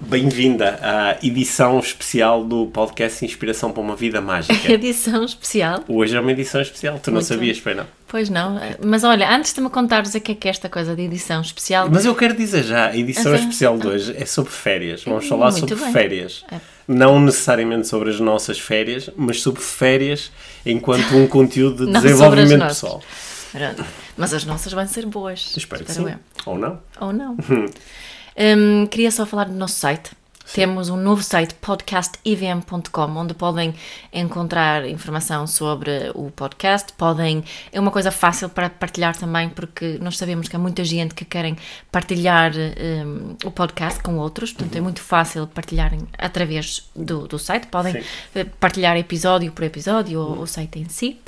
Bem-vinda à edição especial do podcast Inspiração para uma Vida Mágica. Edição especial. Hoje é uma edição especial, tu não Muito sabias, pois não? Pois não, mas olha, antes de me contares o que é que é esta coisa de edição especial, Mas eu quero dizer já, a edição Ah, especial de hoje é sobre férias. Vamos falar sobre bem. férias. É. Não necessariamente sobre as nossas férias, mas sobre férias enquanto um conteúdo de Não desenvolvimento pessoal. Pronto. mas as nossas vão ser boas. Espero que sim. eu. Ou não? Ou não. Hum, queria só falar do nosso site. Temos um novo site, podcastivm.com, onde podem encontrar informação sobre o podcast. Podem, é uma coisa fácil para partilhar também, porque nós sabemos que há muita gente que querem partilhar hum, o podcast com outros, portanto é muito fácil partilharem através do, do site. Podem Sim. eh, partilhar episódio por episódio ou o site em si.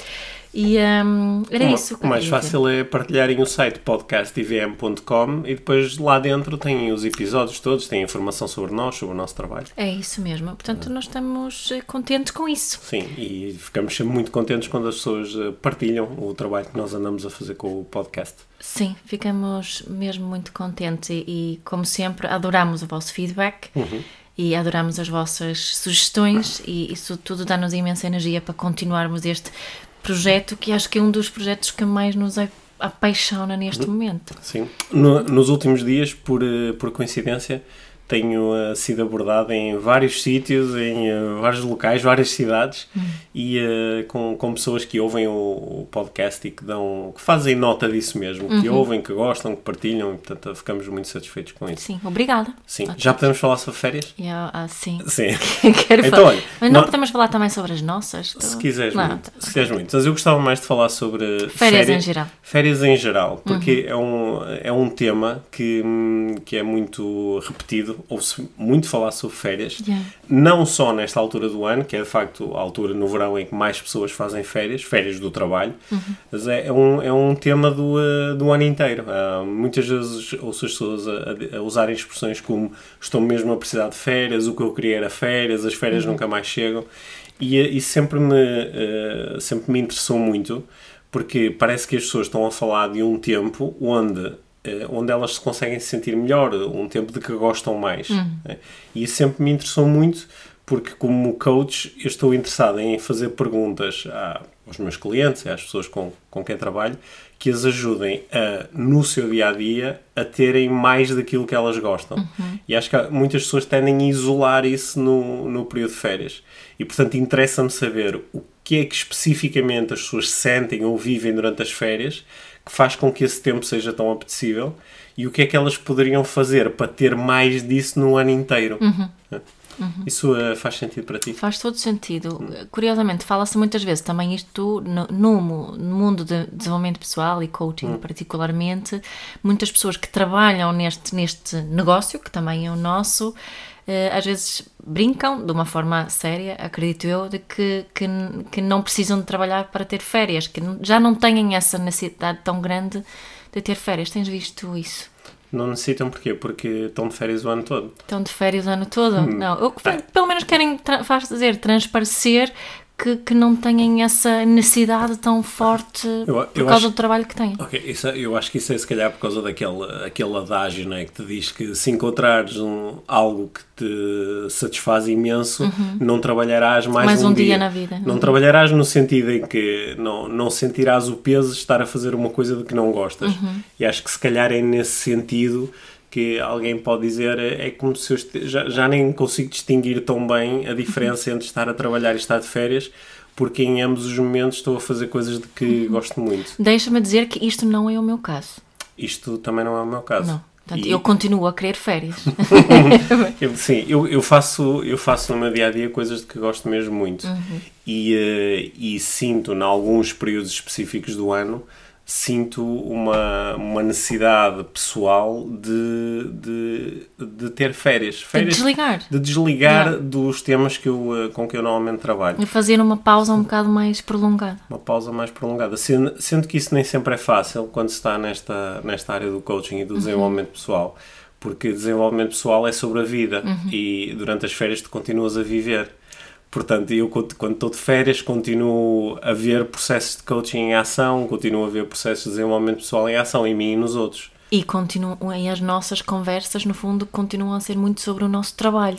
E hum, era O- isso. o mais fácil é partilharem o site podcastivm.com e depois lá dentro têm os episódios todos, têm informação sobre nós, sobre o nosso trabalho. É isso mesmo. Portanto, nós estamos eh, contentes com isso. Sim, e ficamos sempre muito contentes quando as pessoas eh, partilham o trabalho que nós andamos a fazer com o podcast. Sim, ficamos mesmo muito contentes e, e, como sempre, adoramos o vosso feedback e adoramos as vossas sugestões e isso tudo dá-nos imensa energia para continuarmos este projeto que acho que é um dos projetos que mais nos a- apaixona neste momento. Sim. No- nos últimos dias, por, eh, por coincidência, tenho eh, sido abordado em vários sítios, em eh, vários locais, várias cidades e eh, com, com pessoas que ouvem o, o podcast e que dão, que fazem nota disso mesmo, que ouvem, que gostam, que partilham e portanto ficamos muito satisfeitos com isso. Sim, obrigada. Sim. Já podemos falar sobre férias? E, ah, ah, sim. Sim. Quero Então, falar. olha, Mas não nó- podemos falar também sobre as nossas? Se quiseres Não, muito. tá- Se quiseres muito. Mas eu gostava mais de falar sobre Férias em geral. Uhum. Férias em geral, porque é, um, é um tema que, hum, que é muito repetido, ouve-se muito falar sobre férias, Yeah. não só nesta altura do ano, que é de facto a altura no verão em que mais pessoas fazem férias, férias do trabalho, Uhum. mas é, é um, é um tema do, uh, do ano inteiro. Ah, muitas vezes ouço as pessoas a, a- usarem expressões como estou mesmo a precisar de férias, o que eu queria era férias, as férias Uhum. nunca mais chegam. E, eh, e sempre, me, eh, sempre me interessou muito, porque parece que as pessoas estão a falar de um tempo onde, eh, onde elas se conseguem sentir melhor, um tempo de que gostam mais. né? E isso sempre me interessou muito, porque como coach eu estou interessado em fazer perguntas a- aos meus clientes, às pessoas com, com quem trabalho, que as ajudem a, no seu dia a dia a terem mais daquilo que elas gostam. E acho que muitas pessoas tendem a isolar isso no, no período de férias. E portanto interessa-me saber o que é que especificamente as pessoas sentem ou vivem durante as férias que faz com que esse tempo seja tão apetecível e o que é que elas poderiam fazer para ter mais disso no ano inteiro. Isso eh, faz sentido para ti? Faz todo sentido. Curiosamente, fala-se muitas vezes também isto no, no no mundo de desenvolvimento pessoal e coaching, particularmente. Muitas pessoas que trabalham neste, neste negócio, que também é o nosso, às vezes brincam de uma forma séria, acredito eu, de que, que, que não precisam de trabalhar para ter férias, que já não têm essa necessidade tão grande de ter férias. Tens visto isso? Não necessitam porquê? Porque estão de férias o ano todo. Estão de férias o ano todo? Hum. Não, eu, pelo menos querem fazer transparecer que, que não têm essa necessidade tão forte Eu- por eu causa acho- do trabalho que têm. Ok, isso, é- eu acho que isso é se calhar por causa daquele aquele adágio né, que te diz que se encontrares um, algo que te satisfaz imenso, não trabalharás mais, Uhum. Mais um dia na vida. Não Uhum. trabalharás no sentido em que não, não sentirás o peso de estar a fazer uma coisa de que não gostas. Uhum. E acho que se calhar é nesse sentido que alguém pode dizer é é como se eu este- já, já nem consigo distinguir tão bem a diferença entre estar a trabalhar e estar de férias, porque em ambos os momentos estou a fazer coisas de que Uhum. gosto muito. Deixa-me dizer que isto não é o meu caso. Isto também não é o meu caso. Não. Portanto, E- eu continuo a querer férias. eu- sim, eu, eu, faço, eu faço no meu dia a dia coisas de que gosto mesmo muito. Uhum. E, eh, e sinto, em alguns períodos específicos do ano, sinto uma, uma necessidade pessoal de, de, de ter férias. férias. De desligar. De desligar yeah. dos temas que eu, eh, com que eu normalmente trabalho. E fazer uma pausa um bocado mais prolongada. Uma pausa mais prolongada. Sendo, sendo que isso nem sempre é fácil quando se está nesta, nesta área do coaching e do uhum. desenvolvimento uhum. pessoal. Porque desenvolvimento pessoal é sobre a vida uhum. e durante as férias tu continuas a viver. Portanto, eu quando estou de férias continuo a ver processos de coaching em ação, continuo a ver processos de desenvolvimento pessoal em ação em mim e nos outros. E continuam, e as nossas conversas, no fundo, continuam a ser muito sobre o nosso trabalho.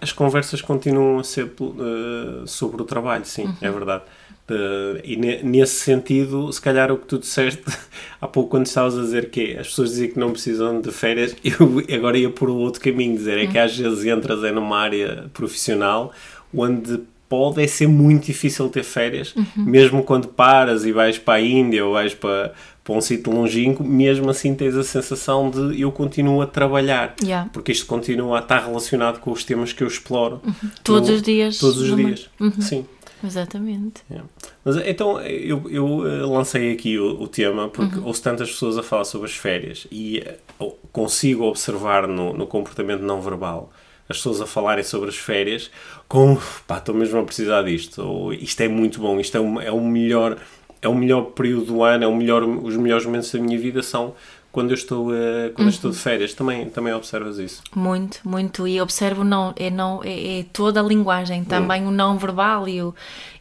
As conversas continuam a ser uh, sobre o trabalho, sim, uhum. é verdade. Uh, e ne, nesse sentido, se calhar o que tu disseste há pouco quando estavas a dizer que as pessoas diziam que não precisam de férias, eu agora ia por outro caminho, dizer é que uhum. às vezes entras é numa área profissional onde pode é ser muito difícil ter férias, uhum. mesmo quando paras e vais para a Índia ou vais para, para um sítio longínquo, mesmo assim tens a sensação de eu continuo a trabalhar, yeah. porque isto continua a estar relacionado com os temas que eu exploro. Uhum. Todos os dias. Todos os dias, uhum. sim. Exatamente. Yeah. Mas então eu, eu eh, lancei aqui o, o tema porque uhum. ouço tantas pessoas a falar sobre as férias e uh, consigo observar no, no comportamento não verbal as pessoas a falarem sobre as férias com pá, estou mesmo a precisar disto, ou isto é muito bom, isto é o, é o melhor é o melhor período do ano, é o melhor, os melhores momentos da minha vida são quando eu estou, uh, quando uhum. eu estou de uhum. férias. Também, também observas isso? Muito, muito. E observo não, é, não, é, é toda a linguagem, também uhum. o não verbal e o,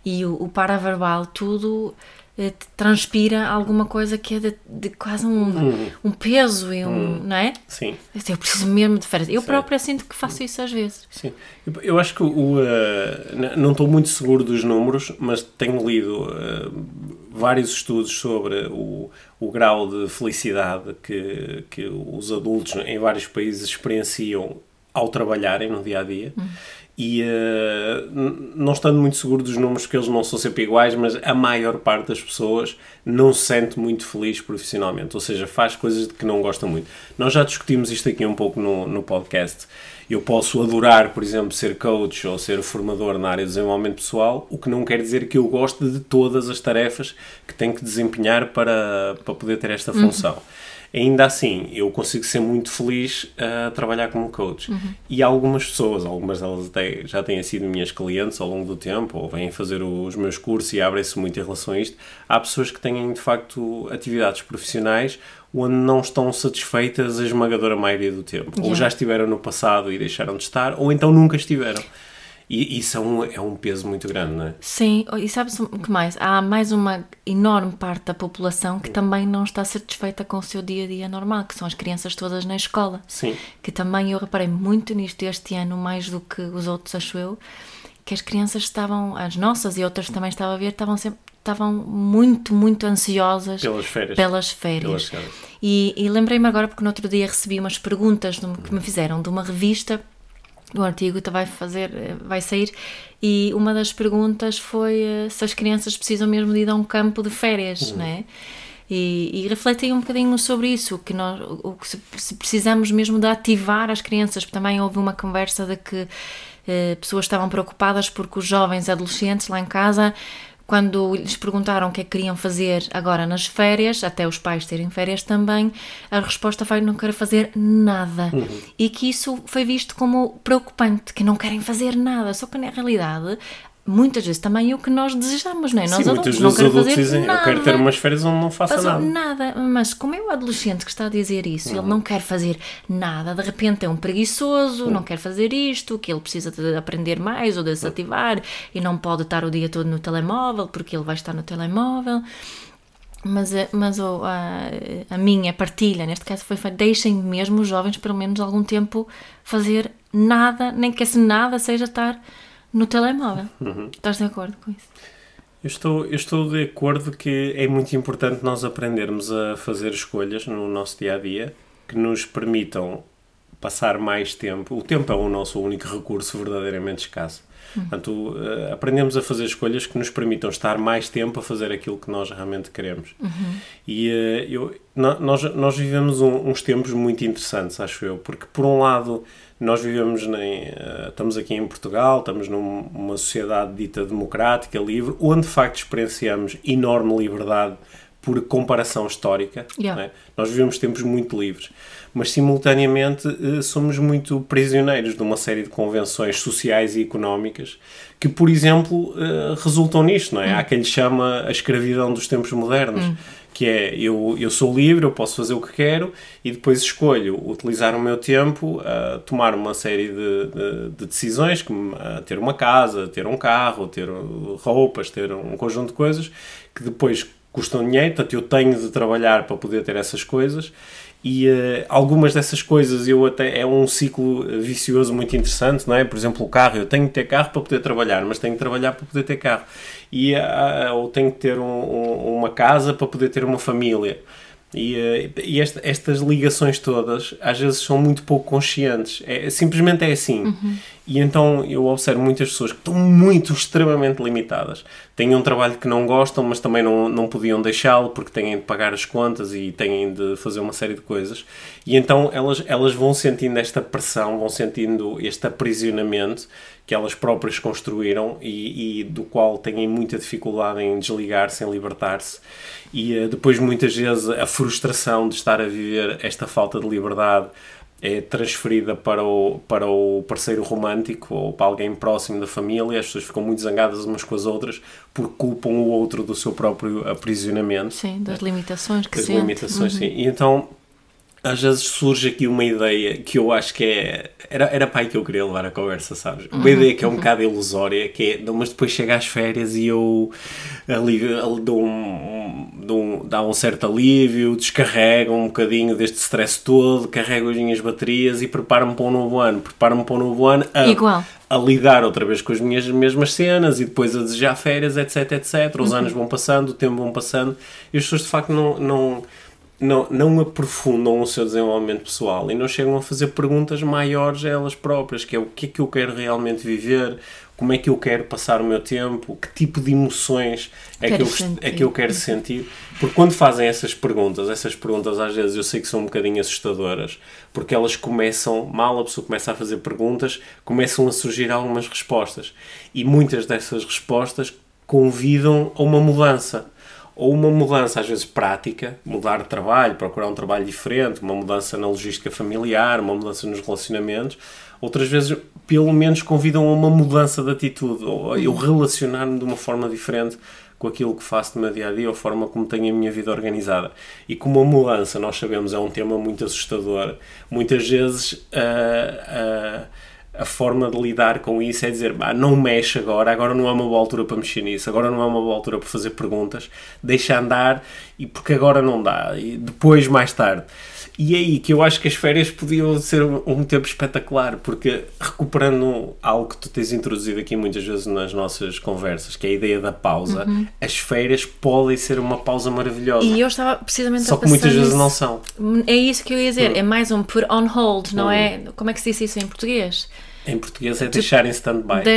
e o, o paraverbal, tudo transpira alguma coisa que é de, de quase um, hum. um peso e um, hum. não é? Sim. Eu preciso mesmo de férias. Eu Sim. própria sinto que faço isso às vezes. Sim. Eu acho que o, uh, não estou muito seguro dos números, mas tenho lido uh, vários estudos sobre o, o grau de felicidade que, que os adultos em vários países experienciam ao trabalharem no dia a dia. Hum e uh, não estando muito seguro dos números, porque eles não são sempre iguais, mas a maior parte das pessoas não se sente muito feliz profissionalmente, ou seja, faz coisas de que não gosta muito. Nós já discutimos isto aqui um pouco no, no podcast. Eu posso adorar, por exemplo, ser coach ou ser formador na área de desenvolvimento pessoal, o que não quer dizer que eu goste de todas as tarefas que tenho que desempenhar para, para poder ter esta função. Uhum ainda assim eu consigo ser muito feliz a trabalhar como coach. Uhum. E algumas pessoas, algumas delas até já têm sido minhas clientes ao longo do tempo, ou vêm fazer os meus cursos e abrem-se muito em relação a isto. Há pessoas que têm de facto atividades profissionais onde não estão satisfeitas a esmagadora maioria do tempo. Yeah. Ou já estiveram no passado e deixaram de estar, ou então nunca estiveram. E isso é um, é um peso muito grande, não é? Sim, e sabes o que mais? Há mais uma enorme parte da população que também não está satisfeita com o seu dia a dia normal, que são as crianças todas na escola. Sim. Que também eu reparei muito nisto este ano, mais do que os outros, acho eu, que as crianças estavam, as nossas e outras também estava a ver, estavam sempre estavam muito, muito ansiosas pelas férias. Pelas férias. Pelas e, e lembrei-me agora porque no outro dia recebi umas perguntas que me fizeram de uma revista o artigo vai fazer, vai sair e uma das perguntas foi eh, se as crianças precisam mesmo de ir a um campo de férias, uhum. né? E, e refleti um bocadinho sobre isso, que nós, o, se precisamos mesmo de ativar as crianças, também houve uma conversa de que eh, pessoas estavam preocupadas porque os jovens adolescentes lá em casa quando lhes perguntaram o que é que queriam fazer agora nas férias, até os pais terem férias também, a resposta foi não quero fazer nada. Uhum. E que isso foi visto como preocupante, que não querem fazer nada. Só que na realidade muitas vezes também o que nós desejamos, não é? Nós Sim, adultos não queremos fazer dizem, nada. Eu quero ter umas férias onde não faça nada. nada. Mas como é o adolescente que está a dizer isso, uhum. ele não quer fazer nada, de repente é um preguiçoso, uhum. não quer fazer isto, que ele precisa de aprender mais ou desativar uhum. e não pode estar o dia todo no telemóvel porque ele vai estar no telemóvel. Mas, eh, mas oh, a, a minha partilha, neste caso, foi deixem mesmo os jovens, pelo menos algum tempo, fazer nada, nem que esse nada seja estar no telemóvel. Uhum. Estás de acordo com isso? Eu estou, eu estou de acordo que é muito importante nós aprendermos a fazer escolhas no nosso dia a dia que nos permitam passar mais tempo. O tempo é o nosso único recurso verdadeiramente escasso. Uhum. Portanto, uh, aprendemos a fazer escolhas que nos permitam estar mais tempo a fazer aquilo que nós realmente queremos. Uhum. E uh, eu, nós, nós vivemos um, uns tempos muito interessantes, acho eu, porque por um lado nós vivemos, nem, uh, estamos aqui em Portugal, estamos numa sociedade dita democrática, livre, onde de facto experienciamos enorme liberdade por comparação histórica. Yeah. né? Nós vivemos tempos muito livres, mas simultaneamente eh, somos muito prisioneiros de uma série de convenções sociais e económicas que, por exemplo, eh, resultam nisto, não é? Há quem lhe chama a escravidão dos tempos modernos. Que é, eu, eu sou livre, eu posso fazer o que quero e depois escolho utilizar o meu tempo a tomar uma série de, de, de decisões, como ter uma casa, ter um carro, ter roupas, ter um conjunto de coisas que depois custam dinheiro, portanto eu tenho de trabalhar para poder ter essas coisas e eh, algumas dessas coisas eu até é um ciclo vicioso muito interessante, não é? Por exemplo, o carro, eu tenho que ter carro para poder trabalhar, mas tenho que trabalhar para poder ter carro. E ah, ou tenho que ter um- um- uma casa para poder ter uma família. E, eh, e esta- estas ligações todas às vezes são muito pouco conscientes. É, simplesmente é assim. E então eu observo muitas pessoas que estão muito, extremamente limitadas. Têm um trabalho que não gostam, mas também não, não podiam deixá-lo porque têm de pagar as contas e têm de fazer uma série de coisas. E então elas, elas vão sentindo esta pressão, vão sentindo este aprisionamento que elas próprias construíram e, e do qual têm muita dificuldade em desligar-se, em libertar-se. E eh, depois, muitas vezes, a frustração de estar a viver esta falta de liberdade é transferida para o, para o parceiro romântico ou para alguém próximo da família. As pessoas ficam muito zangadas umas com as outras porque culpam o outro do seu próprio aprisionamento Sim, das limitações que das sente. limitações, sim. E então, às vezes surge aqui uma ideia que eu acho que é. Era, era aí que eu queria levar a conversa, sabes? Uma ideia que é um bocado ilusória, que é. "Não, Mas depois chega às férias e eu ali, ali dou, um, dou um- dá um certo alívio, descarrego um bocadinho deste stress todo, carrego as minhas baterias e preparo-me para um novo ano. Preparo-me para um novo ano a, Igual. a lidar outra vez com as minhas mesmas cenas e depois a desejar férias, etc, etc. Os anos vão passando, o tempo vão passando e as pessoas de facto não, não, não, não aprofundam o seu desenvolvimento pessoal e não chegam a fazer perguntas maiores a elas próprias, que é o que é que eu quero realmente viver, como é que eu quero passar o meu tempo, que tipo de emoções é que, eu, é que eu quero sentir. Porque quando fazem essas perguntas, essas perguntas às vezes eu sei que são um bocadinho assustadoras, porque elas começam, mal a pessoa começa a fazer perguntas, começam a surgir algumas respostas. E muitas dessas respostas convidam a uma mudança. Ou uma mudança, às vezes prática, mudar de trabalho, procurar um trabalho diferente, uma mudança na logística familiar, uma mudança nos relacionamentos. Outras vezes, pelo menos, convidam a uma mudança de atitude, ou eu relacionar-me de uma forma diferente com aquilo que faço no meu dia a dia, ou a forma como tenho a minha vida organizada. E como a mudança, nós sabemos, é um tema muito assustador, muitas vezes a, a, a forma de lidar com isso é dizer: "Bah, não mexe agora, agora não é uma boa altura para mexer nisso, agora não é uma boa altura para fazer perguntas, deixa andar, e porque agora não dá, e depois, mais tarde. E é aí que eu acho que as férias podiam ser um um tempo espetacular, porque recuperando algo que tu tens introduzido aqui muitas vezes nas nossas conversas, que é a ideia da pausa, as férias podem ser uma pausa maravilhosa. E eu estava precisamente Só a que muitas vezes não são. É isso que eu ia dizer, é mais um put on hold, não Hum. é? Como é que se diz isso em português? Em português é deixar em stand-by.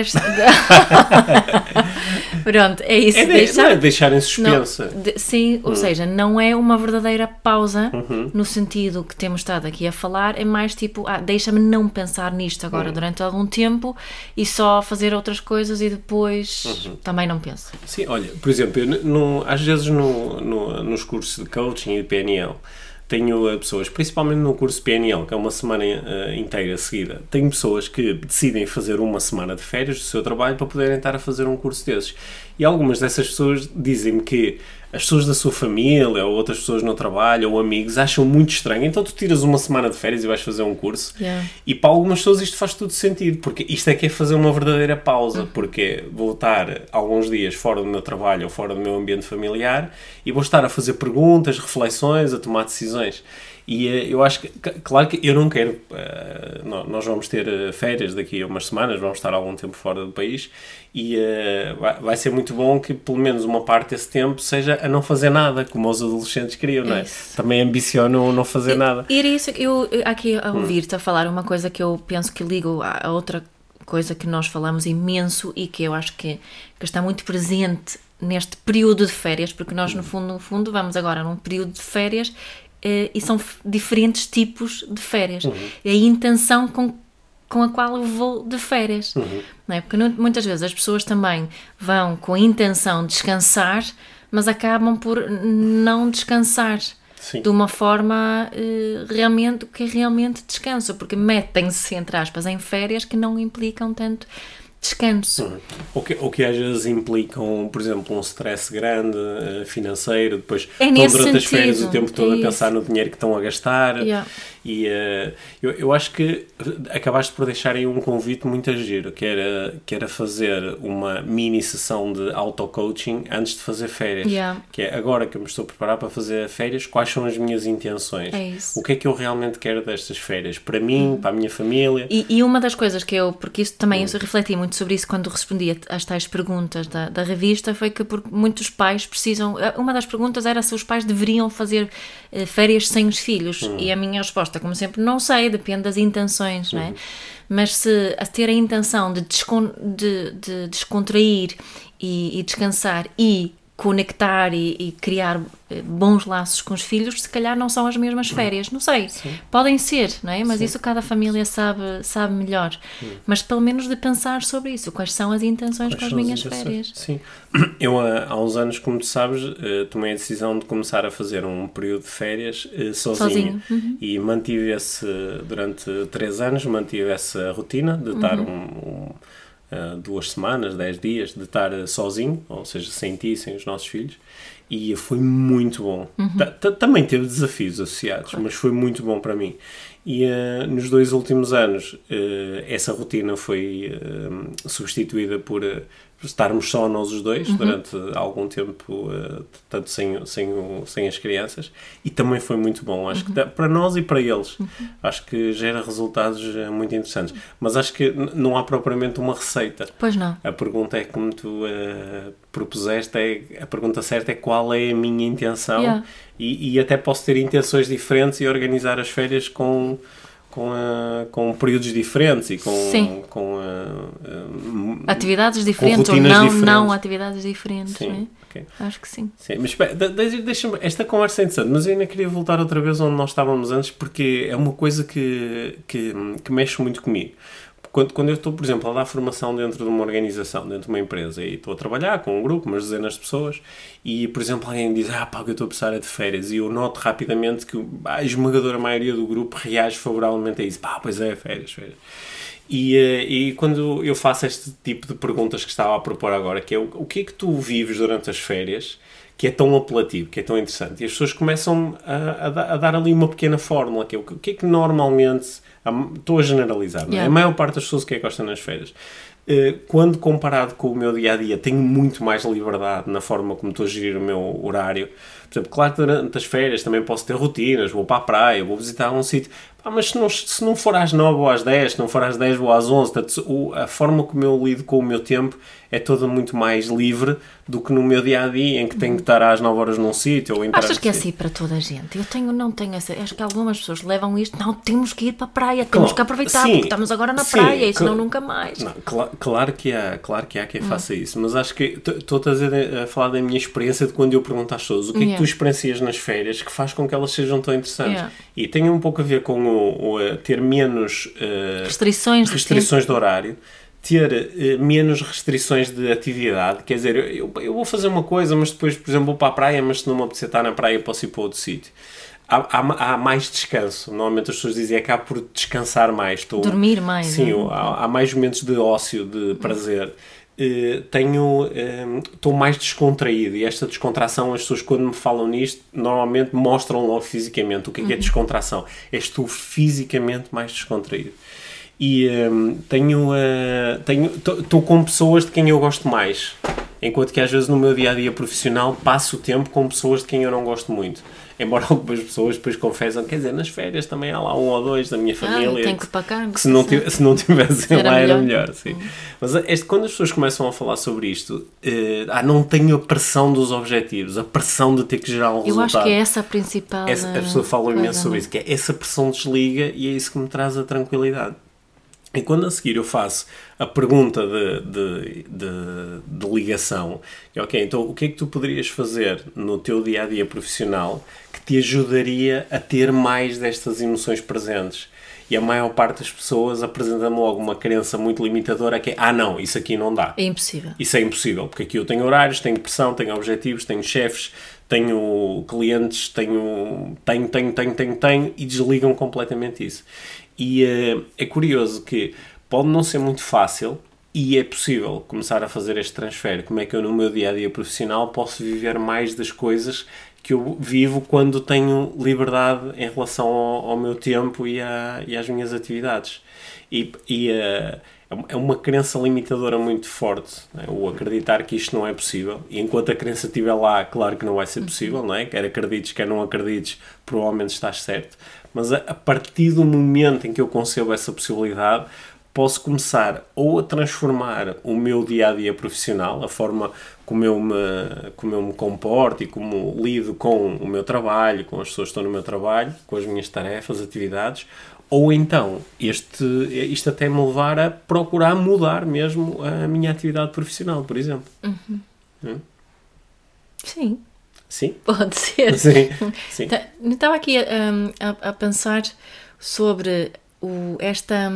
Pronto, é isso. É, de, deixar- não é deixar em Não, suspensa. de- sim, Hum. ou seja, não é uma verdadeira pausa Uhum. no sentido que temos estado aqui a falar, é mais tipo, ah, deixa-me não pensar nisto agora Hum. durante algum tempo e só fazer outras coisas e depois Uhum. também não penso. Sim, olha, por exemplo, eu, no- às vezes no, no- nos cursos de coaching e de PNL tenho eh, pessoas, principalmente no curso PNL, que é uma semana eh, inteira seguida, tenho pessoas que decidem fazer uma semana de férias do seu trabalho para poderem estar a fazer um curso desses. E algumas dessas pessoas dizem-me que as pessoas da sua família ou outras pessoas no trabalho ou amigos acham muito estranho. Então tu tiras uma semana de férias e vais fazer um curso. Yeah. E para algumas pessoas isto faz todo sentido, porque isto é que é fazer uma verdadeira pausa, porque vou estar alguns dias fora do meu trabalho ou fora do meu ambiente familiar e vou estar a fazer perguntas, reflexões, a tomar decisões. E eh, eu acho que, claro que eu não quero, eh, nó- nós vamos ter eh, férias daqui a umas semanas, vamos estar algum tempo fora do país e vai, ser muito bom que pelo menos uma parte desse tempo seja a não fazer nada, como os adolescentes queriam, não é? Isso. Também ambicionam não fazer nada. E era isso eu, aqui Hum. a ouvir-te a falar, uma coisa que eu penso que ligo a, outra coisa que nós falamos imenso e que eu acho que, que está muito presente neste período de férias, porque nós no Hum. fundo, no fundo vamos agora num período de férias e são diferentes tipos de férias. Uhum. É a intenção com, com a qual eu vou de férias. Uhum. Não é? Porque muitas vezes as pessoas também vão com a intenção de descansar, mas acabam por não descansar. Sim. De uma forma eh, realmente que realmente descanso, porque metem-se, entre aspas, em férias que não implicam tanto descanso. Uhum. Ou que, ou que às vezes implicam, por exemplo, um stress grande uh, financeiro, depois É estão durante as férias o sentido, tempo todo é a pensar no dinheiro que estão a gastar. Yeah. E uh, eu, eu acho que acabaste por deixar aí um convite muito a giro, que era, que era fazer uma mini sessão de auto-coaching antes de fazer férias. Yeah. Que é agora que eu me estou a preparar para fazer férias, quais são as minhas intenções? É. O que é que eu realmente quero destas férias? Para mim, para a minha família? E, e uma das coisas que eu, porque isso também eu refleti muito sobre isso quando respondi às tais perguntas da, da revista, foi que porque muitos pais precisam. Uma das perguntas era se os pais deveriam fazer eh, férias sem os filhos. E a minha resposta, como sempre, não sei, depende das intenções, não é? Mas se a ter a intenção de, descon, de, de descontrair e, e descansar e conectar e, e, criar eh, bons laços com os filhos, se calhar não são as mesmas férias, não sei. Sim. Podem ser, não é? Mas Sim. isso cada família sabe, sabe melhor. Sim. Mas pelo menos de pensar sobre isso, quais são as intenções quais com as minhas as férias. Sim. Eu há uns anos, como tu sabes, eh, tomei a decisão de começar a fazer um período de férias eh, sozinho. Sozinho. Uhum. E mantive esse, durante três anos, mantive essa rotina de estar Uhum. um, um Uh, duas semanas, dez dias de estar uh, sozinho, ou seja, sem ti, sem os nossos filhos, e foi muito bom. Uhum. Também teve desafios associados, claro. mas foi muito bom para mim. E uh, nos dois últimos anos, essa rotina foi substituída por estarmos só nós os dois Uhum. durante algum tempo, tanto sem, sem, sem as crianças, e também foi muito bom. Acho Uhum. que para nós e para eles, acho que gera resultados eh, muito interessantes. Mas acho que não há propriamente uma receita. Pois não. A pergunta é como tu uh, propuseste, é, a pergunta certa é qual é a minha intenção Yeah. e, e até posso ter intenções diferentes e organizar as férias com com, uh, com períodos diferentes e com, Sim. com uh, atividades diferentes ou rotinas não, diferentes. não atividades diferentes. Sim, é? Acho que sim. Sim, mas espera, de- de- deixa-me. Esta conversa é interessante, mas eu ainda queria voltar outra vez onde nós estávamos antes, porque é uma coisa que, que, que mexe muito comigo. Quando, quando eu estou, por exemplo, a dar formação dentro de uma organização, dentro de uma empresa, e estou a trabalhar com um grupo, umas dezenas de pessoas, e, por exemplo, alguém diz: Ah, pá, que eu estou a precisar é de férias, e eu noto rapidamente que a esmagadora maioria do grupo reage favoravelmente a isso: Pá, pois é, férias, férias. E, eh, e quando eu faço este tipo de perguntas que estava a propor agora, que é o, o que é que tu vives durante as férias que é tão apelativo, que é tão interessante, e as pessoas começam a, a, a dar ali uma pequena fórmula, que é o o que é que normalmente, estou a generalizar, não é? Yeah. a maior parte das pessoas o que é que gostam nas férias. Eh, Quando comparado com o meu dia a dia, tenho muito mais liberdade na forma como estou a gerir o meu horário. Por exemplo, claro que durante as férias também posso ter rotinas, vou para a praia, vou visitar um sítio. Pá, mas se não, se não for às 9 ou às 10, se não for às 10 ou às 11, portanto, a forma como eu lido com o meu tempo é toda muito mais livre do que no meu dia a dia, em que tenho que estar às 9 horas num sítio ou entrar Achas que é assim para toda a gente? Eu tenho, não tenho essa. Acho que algumas pessoas levam isto. Não, temos que ir para a praia, temos Claro, que aproveitar, sim, porque estamos agora na sim, praia, e senão cl- nunca mais. Não, cla- claro que há, claro que há Hum. quem faça isso, mas acho que estou a, dizer- a falar da minha experiência de quando eu pergunto às pessoas o que é que Yeah. tu experiencias nas férias que faz com que elas sejam tão interessantes. Yeah. E tem um pouco a ver com o, o, eh, ter menos eh, Restrições restrições de horário, ter eh, menos restrições de atividade. Quer dizer, eu, eu- vou fazer uma coisa, mas depois, por exemplo, vou para a praia, mas se não me apetecer estar na praia, posso ir para outro sítio. Há, há, há mais descanso. Normalmente as pessoas dizem que há por descansar mais. Estou, Dormir mais, Sim, é? há, há mais momentos de ócio, de prazer. Eh, tenho eh, estou mais descontraído e esta descontração as pessoas quando me falam nisto normalmente mostram logo fisicamente o que é, que é descontração. É estou fisicamente mais descontraído. E hum, tenho eh, tenho estou com pessoas de quem eu gosto mais enquanto que às vezes no meu dia a dia profissional passo o tempo com pessoas de quem eu não gosto muito embora algumas pessoas depois confessam quer dizer nas férias também há lá um ou dois da minha família tenho que ir para cá, que se não, se não tivessem Era lá era melhor. melhor sim. mas este, quando as pessoas começam a falar sobre isto eh, ah, não tenho a pressão dos objetivos a pressão de ter que gerar um Eu resultado acho que é essa a principal. essa, a pessoa fala coisa, imenso sobre é? isso, que é essa pressão desliga e é isso que me traz a tranquilidade. E quando a seguir eu faço a pergunta de, de, de, de ligação, que é, ok, então o que é que tu poderias fazer no teu dia a dia profissional que te ajudaria a ter mais destas emoções presentes? e a maior parte das pessoas apresenta-me logo uma crença muito limitadora que é, ah não, isso aqui não dá. É impossível. Isso é impossível, porque aqui eu tenho horários, tenho pressão, tenho objetivos, tenho chefes, tenho clientes, tenho, tenho, tenho, tenho, tenho, tenho, e desligam completamente isso. E uh, é curioso que pode não ser muito fácil e é possível começar a fazer este transfer. Como é que eu no meu dia a dia profissional posso viver mais das coisas que eu vivo quando tenho liberdade em relação ao, ao meu tempo e, a, e, às minhas atividades. E, e uh, é uma crença limitadora muito forte, né? o acreditar que isto não é possível. E enquanto a crença estiver lá, claro que não vai ser possível, não é? Quer acredites, quer não acredites, provavelmente estás certo. Mas a, a partir do momento em que eu concebo essa possibilidade, posso começar ou a transformar o meu dia a dia profissional, a forma como eu me, como eu me comporto e como lido com o meu trabalho, com as pessoas que estão no meu trabalho, com as minhas tarefas, atividades, ou então este, isto até me levar a procurar mudar mesmo a minha atividade profissional, por exemplo. Uhum. Hum? Sim. Sim? Pode ser. Sim. Sim. Tá, estava aqui a, a, a pensar sobre o, esta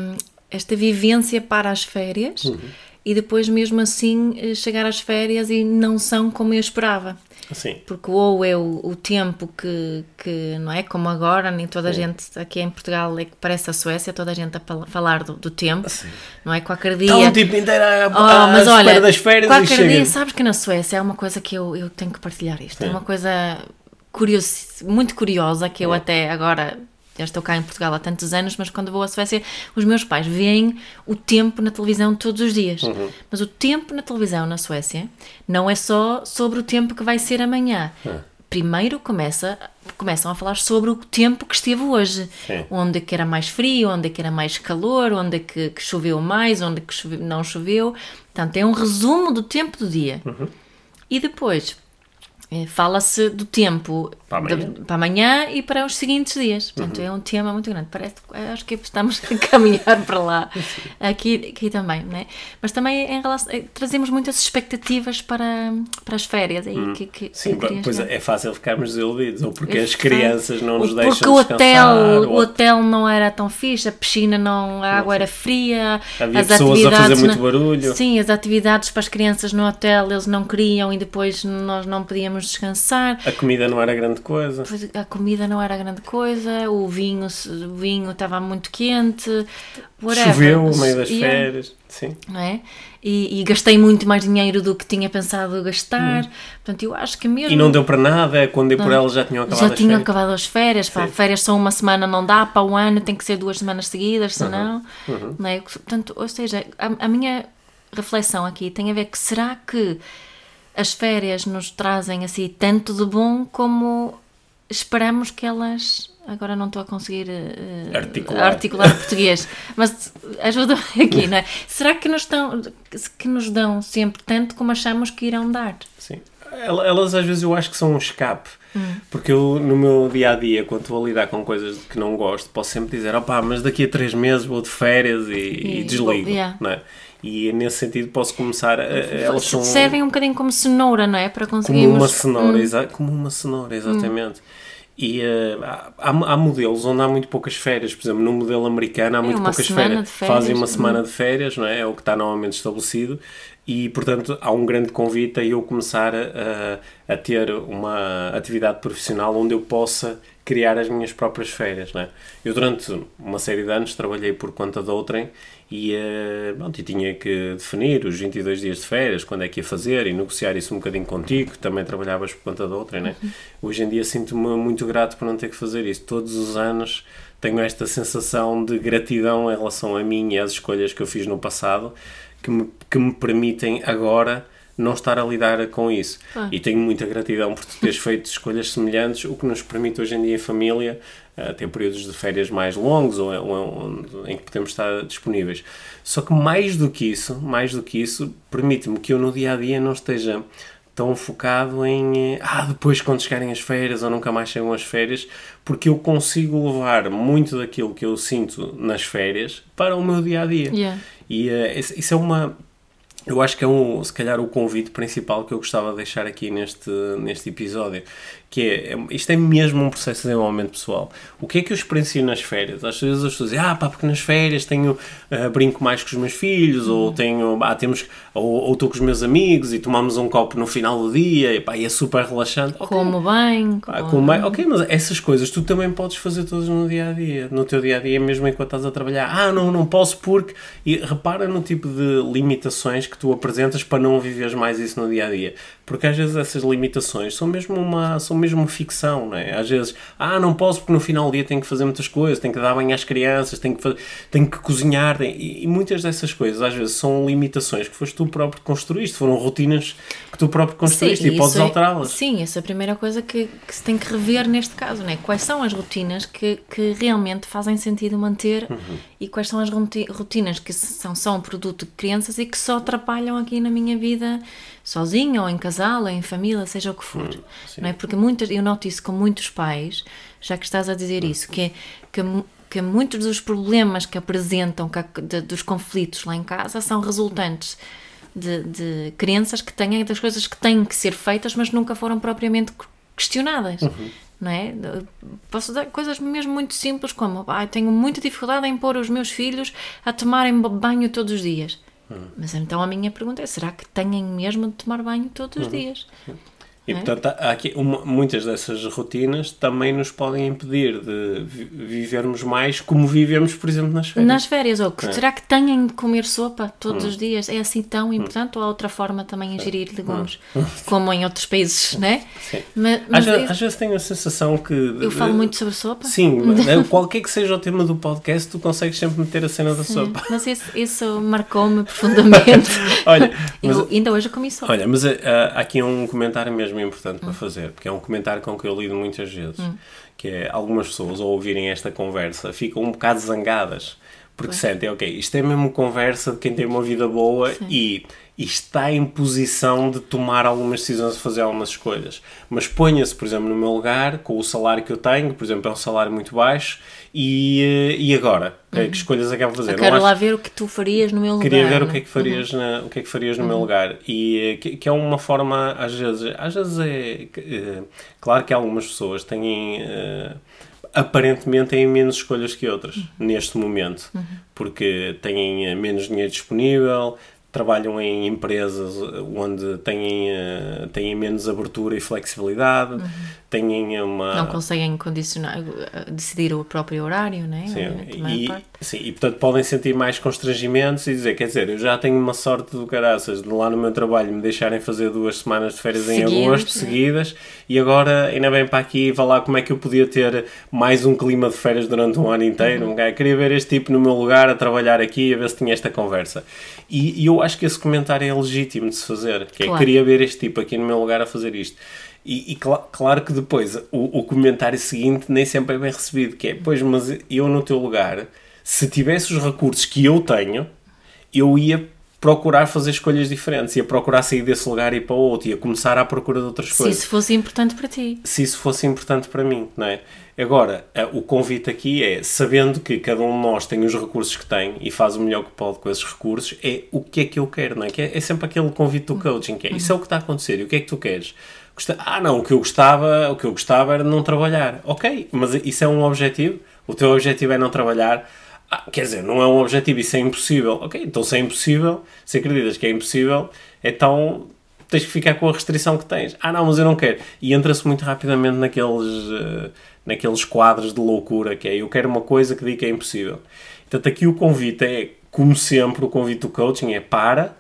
esta vivência para as férias uhum. e depois mesmo assim eh, chegar às férias e não são como eu esperava. Sim. Porque ou é o, o tempo que, que, não é como agora, nem toda a gente aqui em Portugal é que parece a Suécia, toda a gente a falar do, do tempo, Sim. não é? Qualquer dia. Está um tipo inteiro oh, mas olha, das férias qualquer dia, sabes que na Suécia é uma coisa que eu, eu tenho que partilhar isto, é Sim. é uma coisa curiosa, muito curiosa que eu até agora já estou cá em Portugal há tantos anos, mas quando vou à Suécia, os meus pais veem o tempo na televisão todos os dias. Uhum. Mas o tempo na televisão na Suécia não é só sobre o tempo que vai ser amanhã. Uhum. Primeiro começa, começam a falar sobre o tempo que esteve hoje. Sim. Onde é que era mais frio, onde é que era mais calor, onde é que, que choveu mais, onde é que choveu, não choveu. Portanto, é um resumo do tempo do dia. Uhum. E depois é, fala-se do tempo para amanhã. De, para amanhã. e para os seguintes dias. Portanto, uhum. é um tema muito grande. Parece, acho que estamos a caminhar para lá. Aqui, aqui também, né? Mas também em relação, eh, trazemos muitas expectativas para, para as férias. Aí, uhum. que, que, Sim, pois é fácil ficarmos desiludidos. Ou porque é as crianças não nos deixam Porque o hotel, o hotel não era tão fixe, a piscina não, a água era fria. Havia as pessoas a fazer muito barulho. Sim, as atividades para as crianças no hotel eles não queriam e depois nós não podíamos descansar. A comida não era grande coisa. A comida não era grande coisa, o vinho, o vinho estava muito quente. Whatever. Choveu no meio das férias. Sim. Não é? E, e, gastei muito mais dinheiro do que tinha pensado gastar. Hum. Portanto, eu acho que mesmo. E não deu para nada, quando dei por elas já tinham acabado já as tinham férias. acabado as férias. Pá, férias só uma semana não dá, para o ano tem que ser duas semanas seguidas, senão. Uhum. Uhum. Não é? Portanto, ou seja, a, a minha reflexão aqui tem a ver que será que as férias nos trazem assim tanto de bom como esperamos que elas. Agora não estou a conseguir uh, articular. articular português, mas ajuda-me aqui, não é? Será que nos, dão, que nos dão sempre tanto como achamos que irão dar? Sim. Elas às vezes eu acho que são um escape. Hum. Porque eu, no meu dia a dia, quando vou lidar com coisas que não gosto, posso sempre dizer: opá, mas daqui a três meses vou de férias e, e, e desligo. Yeah. Não é? E nesse sentido posso começar a, elas são servem um bocadinho como cenoura, não é? Para conseguirmos como uma cenoura, hum. como uma cenoura, exatamente. Hum. E uh, há, há, modelos onde há muito poucas férias, por exemplo, no modelo americano há é muito poucas férias. férias. Fazem uma semana hum. de férias, não é? É o que está normalmente estabelecido. E, portanto, há um grande convite a eu começar a, a ter uma atividade profissional onde eu possa criar as minhas próprias férias, não é? Eu, durante uma série de anos, trabalhei por conta de outrem e, uh, bom, e tinha que definir os 22 dias de férias, quando é que ia fazer e negociar isso um bocadinho contigo, também trabalhavas por conta de outra, né? Uhum. Hoje em dia sinto-me muito grato por não ter que fazer isso. Todos os anos tenho esta sensação de gratidão em relação a mim e às escolhas que eu fiz no passado, que me, que me permitem agora não estar a lidar com isso. Ah. E tenho muita gratidão por teres feito escolhas semelhantes, o que nos permite hoje em dia em família uh, ter períodos de férias mais longos ou, ou, ou, em que podemos estar disponíveis. Só que mais do que isso, mais do que isso, permite-me que eu no dia a dia não esteja tão focado em eh, ah, depois quando chegarem as férias ou nunca mais chegam as férias, porque eu consigo levar muito daquilo que eu sinto nas férias para o meu dia a dia. Yeah. E uh, isso é uma eu acho que é um, se calhar o convite principal que eu gostava de deixar aqui neste, neste episódio, que é, é, isto é mesmo um processo de desenvolvimento pessoal. O que é que eu experiencio nas férias? Às vezes as pessoas dizem, ah pá, porque nas férias tenho, uh, brinco mais com os meus filhos, ou tenho, ah, temos, ou estou com os meus amigos e tomamos um copo no final do dia, e pá, e é super relaxante. Okay. Como bem. Ah, como bem. Ok, mas essas coisas tu também podes fazer todas no dia-a-dia, no teu dia-a-dia, mesmo enquanto estás a trabalhar. Ah, não, não posso porque... E repara no tipo de limitações que tu apresentas para não viveres mais isso no dia-a-dia. Porque às vezes essas limitações são mesmo uma, são mesmo uma ficção, não é? Às vezes, ah, não posso porque no final do dia tenho que fazer muitas coisas, tenho que dar banho às crianças, tenho que, tenho que cozinhar, e, e, muitas dessas coisas às vezes são limitações que foste tu próprio que construíste, foram rotinas que tu próprio construíste sim, e podes é, alterá-las. Sim, essa é a primeira coisa que, que, se tem que rever neste caso, não é? Quais são as rotinas que, que realmente fazem sentido manter uhum. e quais são as rotinas que são só um produto de crianças e que só atrapalham aqui na minha vida sozinho ou em casal ou em família, seja o que for. Hum, não é? Porque muitas, eu noto isso com muitos pais, já que estás a dizer hum. isso, que, é, que, que muitos dos problemas que apresentam, que, de, dos conflitos lá em casa, são resultantes de, de crenças que têm, das coisas que têm que ser feitas, mas nunca foram propriamente questionadas. Uhum. Não é? Posso dar coisas mesmo muito simples, como ah, tenho muita dificuldade em pôr os meus filhos a tomarem banho todos os dias. Mas então a minha pergunta é: será que têm mesmo de tomar banho todos os uhum. dias? E, é? portanto, aqui uma, muitas dessas rotinas também nos podem impedir de vivermos mais como vivemos, por exemplo, nas férias. Nas férias, ou é. será que têm de comer sopa todos hum. os dias? É assim tão importante? Hum. Ou há outra forma também ingerir legumes, hum. como em outros países, né? Sim. Mas, mas às, eu, vezes, às, vezes tenho a sensação que. Eu falo muito sobre sopa? Sim, qualquer que seja o tema do podcast, tu consegues sempre meter a cena da Sim, sopa. Mas isso, isso marcou-me profundamente. olha, mas, eu, ainda hoje comi sopa. Olha, mas uh, aqui um comentário mesmo mesmo importante para fazer, porque é um comentário com que eu lido muitas vezes, hum. que é algumas pessoas ao ouvirem esta conversa ficam um bocado zangadas, porque Ué. sentem, ok, isto é mesmo conversa de quem tem uma vida boa Sim. e e está em posição de tomar algumas decisões, de fazer algumas escolhas. Mas ponha-se, por exemplo, no meu lugar, com o salário que eu tenho, por exemplo, é um salário muito baixo, e, eh, e agora? Uhum. Que escolhas acabo é de fazer? Eu quero Não lá acho... ver o que tu farias no meu lugar. Queria ver o que é que farias, uhum. na, o que é que farias no uhum. meu lugar. E eh, que, que, é uma forma, às vezes, às vezes é. é claro que algumas pessoas têm. Uh, aparentemente têm menos escolhas que outras uhum. neste momento, uhum. porque têm menos dinheiro disponível, trabalham em empresas onde têm, têm menos abertura e flexibilidade, uhum. Têm uma... Não conseguem condicionar, eh, decidir o próprio horário, né? Sim, e, sim, e portanto podem sentir mais constrangimentos e dizer, quer dizer, eu já tenho uma sorte do caraças de lá no meu trabalho me deixarem fazer duas semanas de férias em agosto né? seguidas e agora ainda bem para aqui vá lá como é que eu podia ter mais um clima de férias durante um ano inteiro, uhum. queria ver este tipo no meu lugar a trabalhar aqui a ver se tinha esta conversa. E, e eu acho que esse comentário é legítimo de se fazer, que é, claro. é queria ver este tipo aqui no meu lugar a fazer isto. E, e cl claro que depois o, o, comentário seguinte nem sempre é bem recebido, que é, pois, mas eu no teu lugar, se tivesse os recursos que eu tenho, eu ia procurar fazer escolhas diferentes, ia procurar sair desse lugar e ir para outro, ia começar à procura de outras coisas. Se isso fosse importante para ti. Se isso fosse importante para mim, não é? Agora, o convite aqui é, sabendo que cada um de nós tem os recursos que tem e faz o melhor que pode com esses recursos, é o que é que eu quero, não é? Que é, é sempre aquele convite do coaching, que é, isso é o que está a acontecer, e o que é que tu queres? Ah, não, o que eu gostava, o que eu gostava era não trabalhar. Ok, mas isso é um objetivo? O teu objetivo é não trabalhar? Ah, quer dizer, não é um objetivo, isso é impossível. Ok, então se é impossível, se acreditas que é impossível, então tens que ficar com a restrição que tens. Ah, não, mas eu não quero. E entra-se muito rapidamente naqueles, uh, naqueles quadros de loucura que é eu quero uma coisa que diga que é impossível. Portanto, aqui o convite é, como sempre, o convite do coaching é para,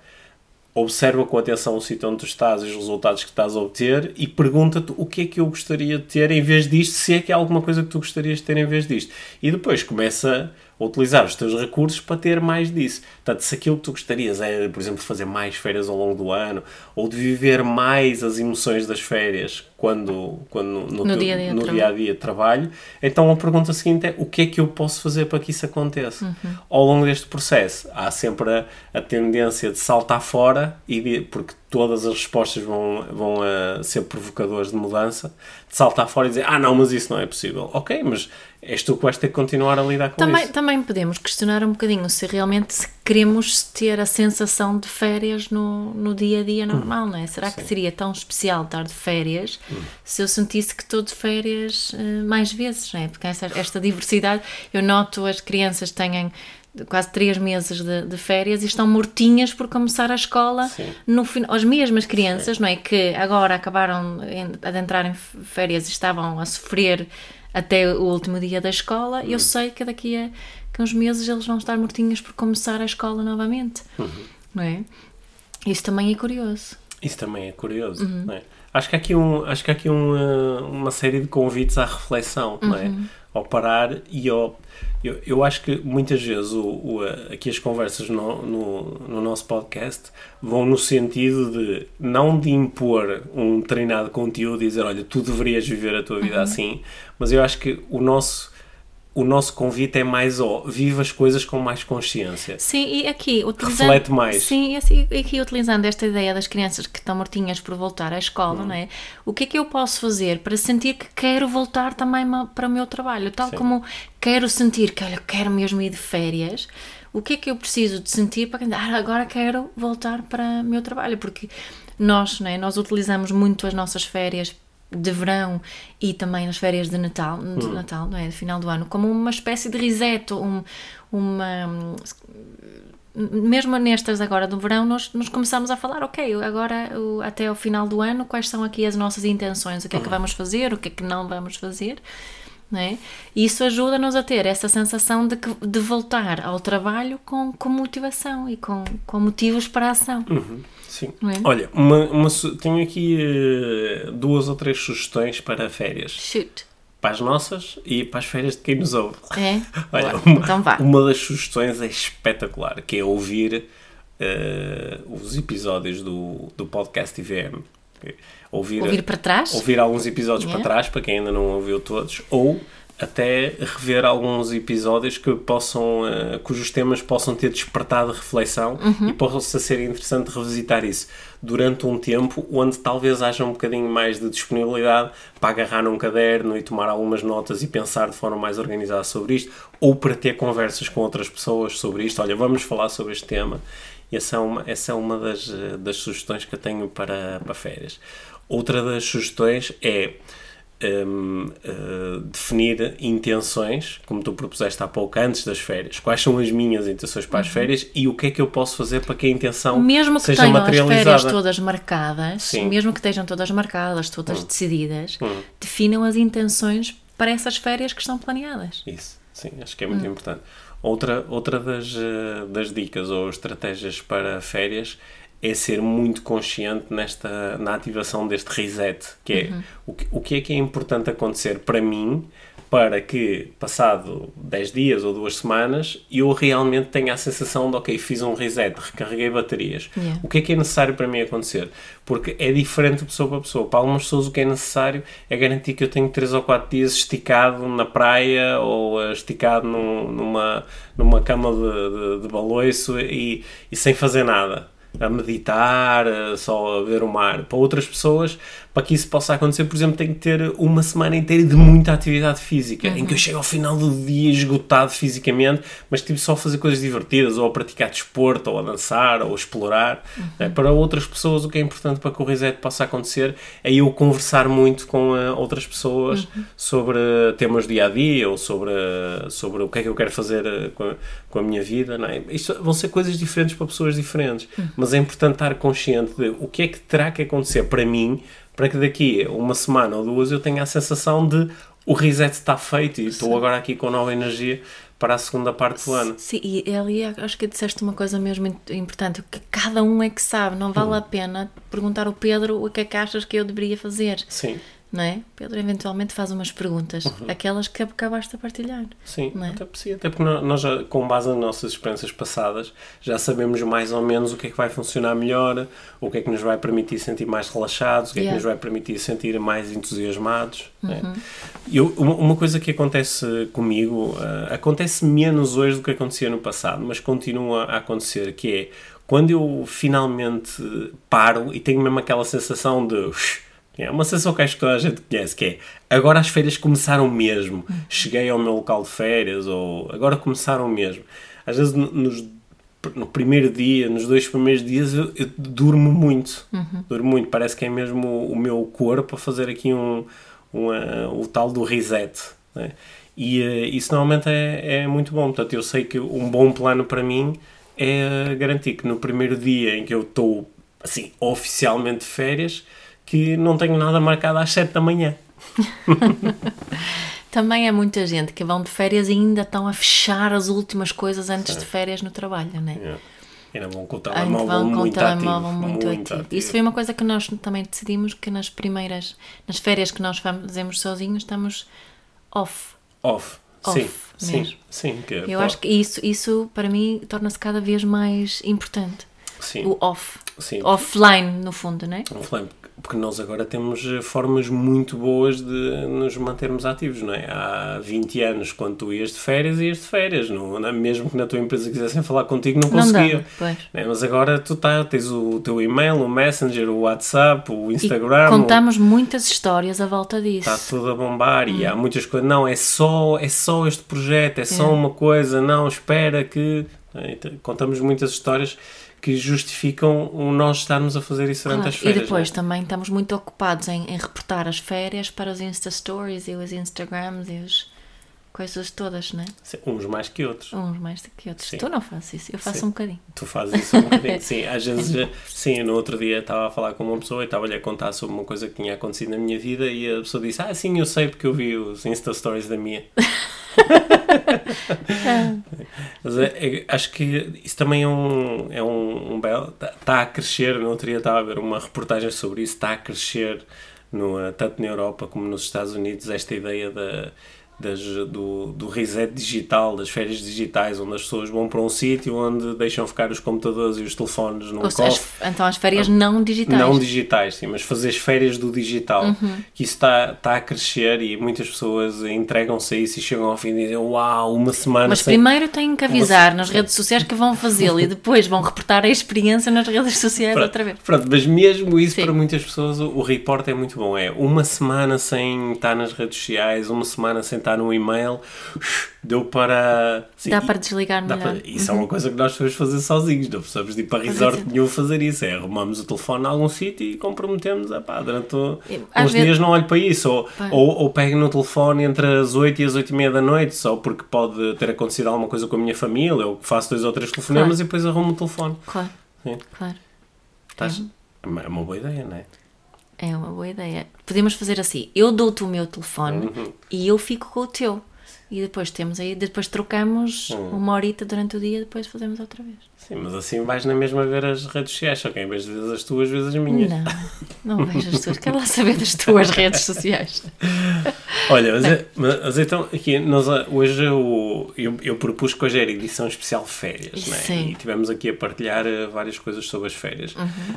observa com atenção o sítio onde tu estás e os resultados que estás a obter e pergunta-te o que é que eu gostaria de ter em vez disto, se é que há alguma coisa que tu gostarias de ter em vez disto. E depois começa a utilizar os teus recursos para ter mais disso. Portanto, se aquilo que tu gostarias é, por exemplo, fazer mais férias ao longo do ano ou de viver mais as emoções das férias quando, quando no, no, dia, -dia no dia a dia de trabalho, então a pergunta seguinte é o que é que eu posso fazer para que isso aconteça? Uhum. Ao longo deste processo, há sempre a, a tendência de saltar fora, e porque todas as respostas vão, vão uh, ser provocadores de mudança, de saltar fora e dizer, ah não, mas isso não é possível. Ok, mas és tu que vais ter que continuar a lidar com Também, isso. também podemos questionar um bocadinho se realmente queremos ter a sensação de férias no, no dia a dia normal, não é? Será que seria tão especial estar de férias se eu sentisse que estou de férias eh, mais vezes, não é? Porque esta, esta diversidade, eu noto as crianças têm quase três meses de, de férias e estão mortinhas por começar a escola Sim. no final, as mesmas crianças, não é? Que agora acabaram de entrar em férias e estavam a sofrer até o último dia da escola, eu sei que daqui a, que uns meses eles vão estar mortinhos por começar a escola novamente, não é? Isso também é curioso. Isso também é curioso, Uhum. não é? Acho que há aqui, um, acho que aqui uma, uma série de convites à reflexão, não é? Uhum. Ao parar e ao... Eu, eu acho que muitas vezes o, o, a- aqui as conversas no, no, no nosso podcast vão no sentido de não de impor um treinado conteúdo e dizer, olha, tu deverias viver a tua Uhum. vida assim, mas eu acho que o nosso, o nosso convite é mais, ó, viva as coisas com mais consciência. Sim, e aqui utilizando. Reflete mais. Sim, e assim, e aqui utilizando esta ideia das crianças que estão mortinhas por voltar à escola, não é? O que é que eu posso fazer para sentir que quero voltar também para o meu trabalho? Tal Sim. como quero sentir que, olha, quero mesmo ir de férias, o que é que eu preciso de sentir para ah, agora quero voltar para o meu trabalho? Porque nós, não é? Nós utilizamos muito as nossas férias de verão e também as férias de Natal, de Natal, não é? De final do ano, como uma espécie de reset, um, uma mesmo nestas agora do verão, nós, nós começamos a falar, ok, agora o- até ao final do ano, quais são aqui as nossas intenções, o que é que vamos fazer, o que é que não vamos fazer, é? E isso ajuda-nos a ter essa sensação de, que, de voltar ao trabalho com, com motivação e com, com motivos para a ação. Sim. Não é? Olha, uma, uma tenho aqui eh, duas ou três sugestões para férias. Shoot. Para as nossas e para as férias de quem nos ouve. É? Olha, uma, então vá. uma das sugestões é espetacular, que é ouvir eh, os episódios do, do podcast IVM. Ouvir, Ouvir para trás? ouvir alguns episódios Yeah. para trás, para quem ainda não ouviu todos, ou até rever alguns episódios que possam, eh, cujos temas possam ter despertado reflexão Uhum. e possa ser interessante revisitar isso durante um tempo onde talvez haja um bocadinho mais de disponibilidade para agarrar num caderno e tomar algumas notas e pensar de forma mais organizada sobre isto, ou para ter conversas com outras pessoas sobre isto. Olha, vamos falar sobre este tema. E essa é uma, essa é uma das, eh, das sugestões que eu tenho para, para férias. Outra das sugestões é hum, eh, definir intenções, como tu propuseste há pouco, antes das férias. Quais são as minhas intenções para as férias e o que é que eu posso fazer para que a intenção Uhum. Mesmo que seja tenham as materializada. férias todas marcadas, Sim. Hum. mesmo que estejam todas marcadas, todas decididas, definam as intenções para essas férias que estão planeadas. Isso, sim, acho que é muito importante. Outra, outra das, eh, das dicas ou estratégias para férias é ser muito consciente nesta, na ativação deste reset, que é o, que, o que é que é importante acontecer para mim para que, passado 10 dias ou duas semanas, eu realmente tenha a sensação de, ok, fiz um reset, recarreguei baterias. Yeah. O que é que é necessário para mim acontecer? Porque é diferente de pessoa para pessoa. Para algumas pessoas o que é necessário é garantir que eu tenho 3 ou 4 dias esticado na praia ou eh, esticado num- numa, numa cama de, de, de baloiço e, e sem fazer nada. A meditar, eh, só a ver o mar. Para outras pessoas, para que isso possa acontecer, por exemplo, tem que ter uma semana inteira de muita atividade física, em que eu chego ao final do dia esgotado fisicamente, mas tipo só a fazer coisas divertidas, ou a praticar desporto, ou a dançar, ou a explorar. né? Para outras pessoas, o que é importante para que o reset possa acontecer é eu conversar muito com eh, outras pessoas sobre temas do dia a dia, ou sobre, sobre o que é que eu quero fazer eh, com a, com a minha vida. Não é? Isto vão ser coisas diferentes para pessoas diferentes, mas é importante estar consciente de o que é que terá que acontecer para mim para que daqui a uma semana ou duas eu tenha a sensação de o reset está feito e estou agora aqui com nova energia para a segunda parte do ano. Sim, e ali acho que disseste uma coisa mesmo importante, que cada um é que sabe, não vale Hum. a pena perguntar ao Pedro o que é que achas que eu deveria fazer, Sim, não é? Pedro eventualmente faz umas perguntas, aquelas que acabaste a partilhar. sim, é? até, sim, até porque nó- nós, já, com base nas nossas experiências passadas, já sabemos mais ou menos o que é que vai funcionar melhor, o que é que nos vai permitir sentir mais relaxados, o que é que Yeah. nos vai permitir sentir mais entusiasmados. né? Eu, uma, coisa que acontece comigo, ah, acontece menos hoje do que acontecia no passado, mas continua a acontecer, que é quando eu finalmente paro e tenho mesmo aquela sensação de "Ux, É uma sensação que acho que toda a gente conhece, que é agora as férias começaram mesmo. Cheguei ao meu local de férias, ou agora começaram mesmo. Às vezes nos, no primeiro dia, nos dois primeiros dias, eu, eu durmo muito. Durmo muito. Parece que é mesmo o, o meu corpo a fazer aqui um, uma, o tal do reset. né? E eh, isso normalmente é, é muito bom. Portanto, eu sei que um bom plano para mim é garantir que no primeiro dia em que eu estou assim, oficialmente de férias, que não tenho nada marcado às 7 da manhã. Também é muita gente que vão de férias e ainda estão a fechar as últimas coisas antes de férias no trabalho, não é? É. Ainda vão com o telemóvel vão com o muito telemóvel ativo. muito, ativo. Isso foi uma coisa que nós também decidimos que nas primeiras, nas férias que nós fazemos sozinhos, estamos off. Off. Off sim, sim, mesmo. sim. Que, Eu acho que isso, isso para mim torna-se cada vez mais importante. sim, O off. sim. Offline, no fundo, não é? Falei, porque nós agora temos eh, formas muito boas de nos mantermos ativos, não é? Há 20 anos, quando tu ias de férias, ias de férias. Não, não- mesmo que na tua empresa quisessem falar contigo, não Não conseguia. dá, pois. Né? Mas agora tu tá, tens o teu e-mail, o Messenger, o WhatsApp, o Instagram. E o- contamos muitas histórias à volta disso. Está tudo a bombar e há muitas coisas. Não, é só, é só este projeto, é só uma coisa. Não, espera que. Então, Contamos muitas histórias que justificam o nós estarmos a fazer isso durante Claro, as férias. e depois né? também estamos muito ocupados em, em reportar as férias para os Insta Stories e os Instagrams e as coisas todas, não é? Sim, Uns mais que outros. Uns mais que outros. Sim. Tu não fazes isso, eu faço Sim. um bocadinho. Tu fazes isso um bocadinho. Sim, às vezes, eh, sim, no outro dia estava a falar com uma pessoa e estava-lhe a contar sobre uma coisa que tinha acontecido na minha vida e a pessoa disse: Ah, sim, eu sei porque eu vi os Insta Stories da minha. Mas é- é- acho que isso também é um, é um, um belo. Está a crescer. No outro dia estava a ver uma reportagem sobre isso. Está a crescer, no, tanto na Europa como nos Estados Unidos, esta ideia da. Das, do, do reset digital, das férias digitais, onde as pessoas vão para um sítio onde deixam ficar os computadores e os telefones num Ou cofre. as- então as férias não digitais. Não digitais, sim, mas fazer as férias do digital. Uhum. Que isso está está a crescer e muitas pessoas entregam-se a isso e chegam ao fim e dizem: Uau, uma semana Mas sem. primeiro têm que avisar Você- nas redes sociais que vão fazê-lo e depois vão reportar a experiência nas redes sociais Pronto, outra vez. Pronto, mas mesmo isso Sim. para muitas pessoas o, o report é muito bom. É uma semana sem estar nas redes sociais, uma semana sem estar no e-mail, deu para. Dá para desligar dá melhor. para- isso é uma coisa que nós podemos fazer sozinhos, não precisamos de ir para resort nenhum fazer isso. É arrumamos o telefone a algum sítio e comprometemos, ah pá, durante o- uns vezes- dias não olho para isso. Ou, Pá. ou, ou pego no telefone entre as 8 e as 8 e meia da noite, só porque pode ter acontecido alguma coisa com a minha família, ou faço dois ou três telefonemas Claro. e depois arrumo o telefone. Claro, Sim. claro. Estás- É é uma boa ideia, não é? É uma boa ideia. Podemos fazer assim: eu dou-te o meu telefone Uhum. e eu fico com o teu. E depois temos aí, depois trocamos Uhum. uma horita durante o dia e depois fazemos outra vez. Sim, mas assim vais na mesma ver as redes sociais, só que em vez de ver as tuas, vês as minhas. Não, não vejo as tuas. Quero lá saber das tuas redes sociais. Olha, mas, é- mas então, aqui, nós, ah, hoje eu, eu, eu propus que hoje era edição especial férias, não é? Sim. Uhum. E tivemos aqui a partilhar ah, várias coisas sobre as férias.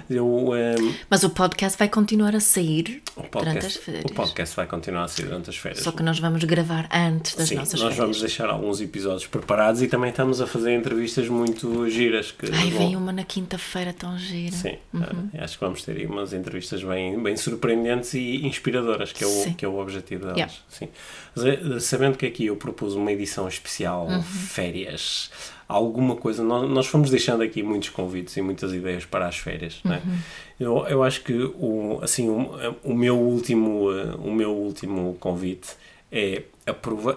Eu, ah, Mas o podcast vai continuar a sair o, durante as podcast, férias. o podcast vai continuar a ser durante as férias. Só que nós vamos gravar antes das Sim, nossas nós férias. vamos deixar alguns episódios preparados e também estamos a fazer entrevistas muito giras. Que Ai, vem uma na quinta-feira tão gira. Sim, Uhum. ah, acho que vamos ter aí umas entrevistas bem, bem surpreendentes e inspiradoras, que é o, Sim. que é o objetivo delas. Yeah. Sim. Mas, eh, sabendo que aqui eu propus uma edição especial, Uhum. férias, alguma coisa, nós, nós fomos deixando aqui muitos convites e muitas ideias para as férias. é? Uhum. Eu, eu acho que o, assim, o, o, meu último, eh, o meu último convite é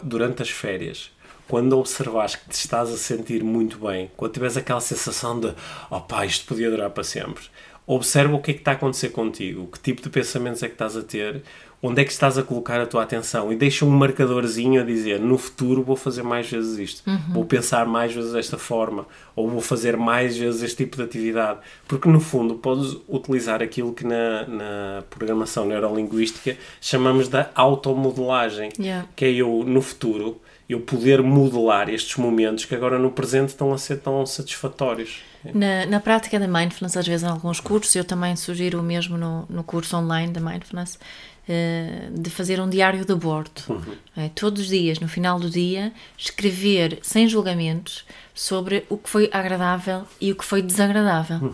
durante as férias. Quando observares que te estás a sentir muito bem, quando tiveres aquela sensação de oh pá, isto podia durar para sempre, observa o que é que está a acontecer contigo, que tipo de pensamentos é que estás a ter, onde é que estás a colocar a tua atenção? E deixa um marcadorzinho a dizer no futuro vou fazer mais vezes isto, vou pensar mais vezes desta forma, ou vou fazer mais vezes este tipo de atividade, porque no fundo podes utilizar aquilo que na, na programação neurolinguística chamamos da automodelagem, Yeah. que é eu no futuro eu poder modelar estes momentos que agora no presente estão a ser tão satisfatórios. Na, na prática da mindfulness, às vezes em alguns cursos, eu também sugiro o mesmo no, no curso online da mindfulness, eh, de fazer um diário de bordo. É, todos os dias, no final do dia, escrever sem julgamentos sobre o que foi agradável e o que foi desagradável.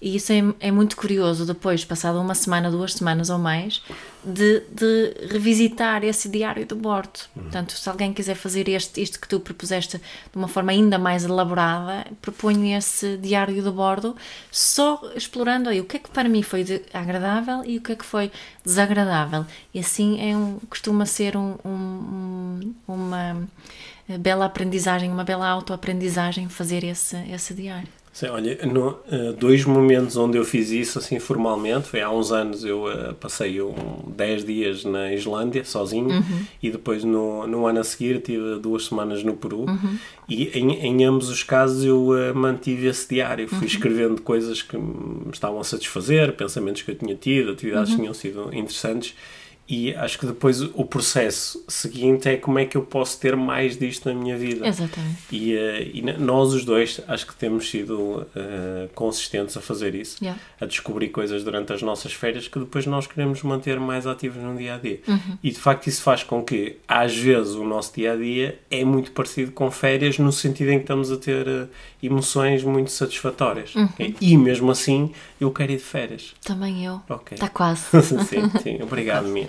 E isso é, é muito curioso depois, passada uma semana, duas semanas ou mais, de, de revisitar esse diário de bordo. Uhum. Portanto, se alguém quiser fazer este, isto que tu propuseste de uma forma ainda mais elaborada, proponho esse diário de bordo, só explorando aí o que é que para mim foi agradável e o que é que foi desagradável. E assim é um, costuma ser um, um, uma bela aprendizagem, uma bela autoaprendizagem fazer esse, esse diário. Sim, olha, no, uh, dois momentos onde eu fiz isso assim formalmente, foi há uns anos eu uh, passei um, 10 dias na Islândia sozinho uhum. e depois no, no ano a seguir tive duas semanas no Peru uhum. e em, em, ambos os casos eu uh, mantive esse diário, fui uhum. escrevendo coisas que me estavam a satisfazer, pensamentos que eu tinha tido, atividades que uhum. tinham sido interessantes e acho que depois o processo seguinte é como é que eu posso ter mais disto na minha vida. Exatamente. E, uh, e nós os dois acho que temos sido uh, consistentes a fazer isso, yeah. a descobrir coisas durante as nossas férias que depois nós queremos manter mais ativos no dia a dia. Uhum. E de facto isso faz com que às vezes o nosso dia a dia é muito parecido com férias no sentido em que estamos a ter uh, emoções muito satisfatórias. Uhum. E mesmo assim eu quero ir de férias. Também eu. Ok. Está quase. sim, sim. Obrigado, Mia.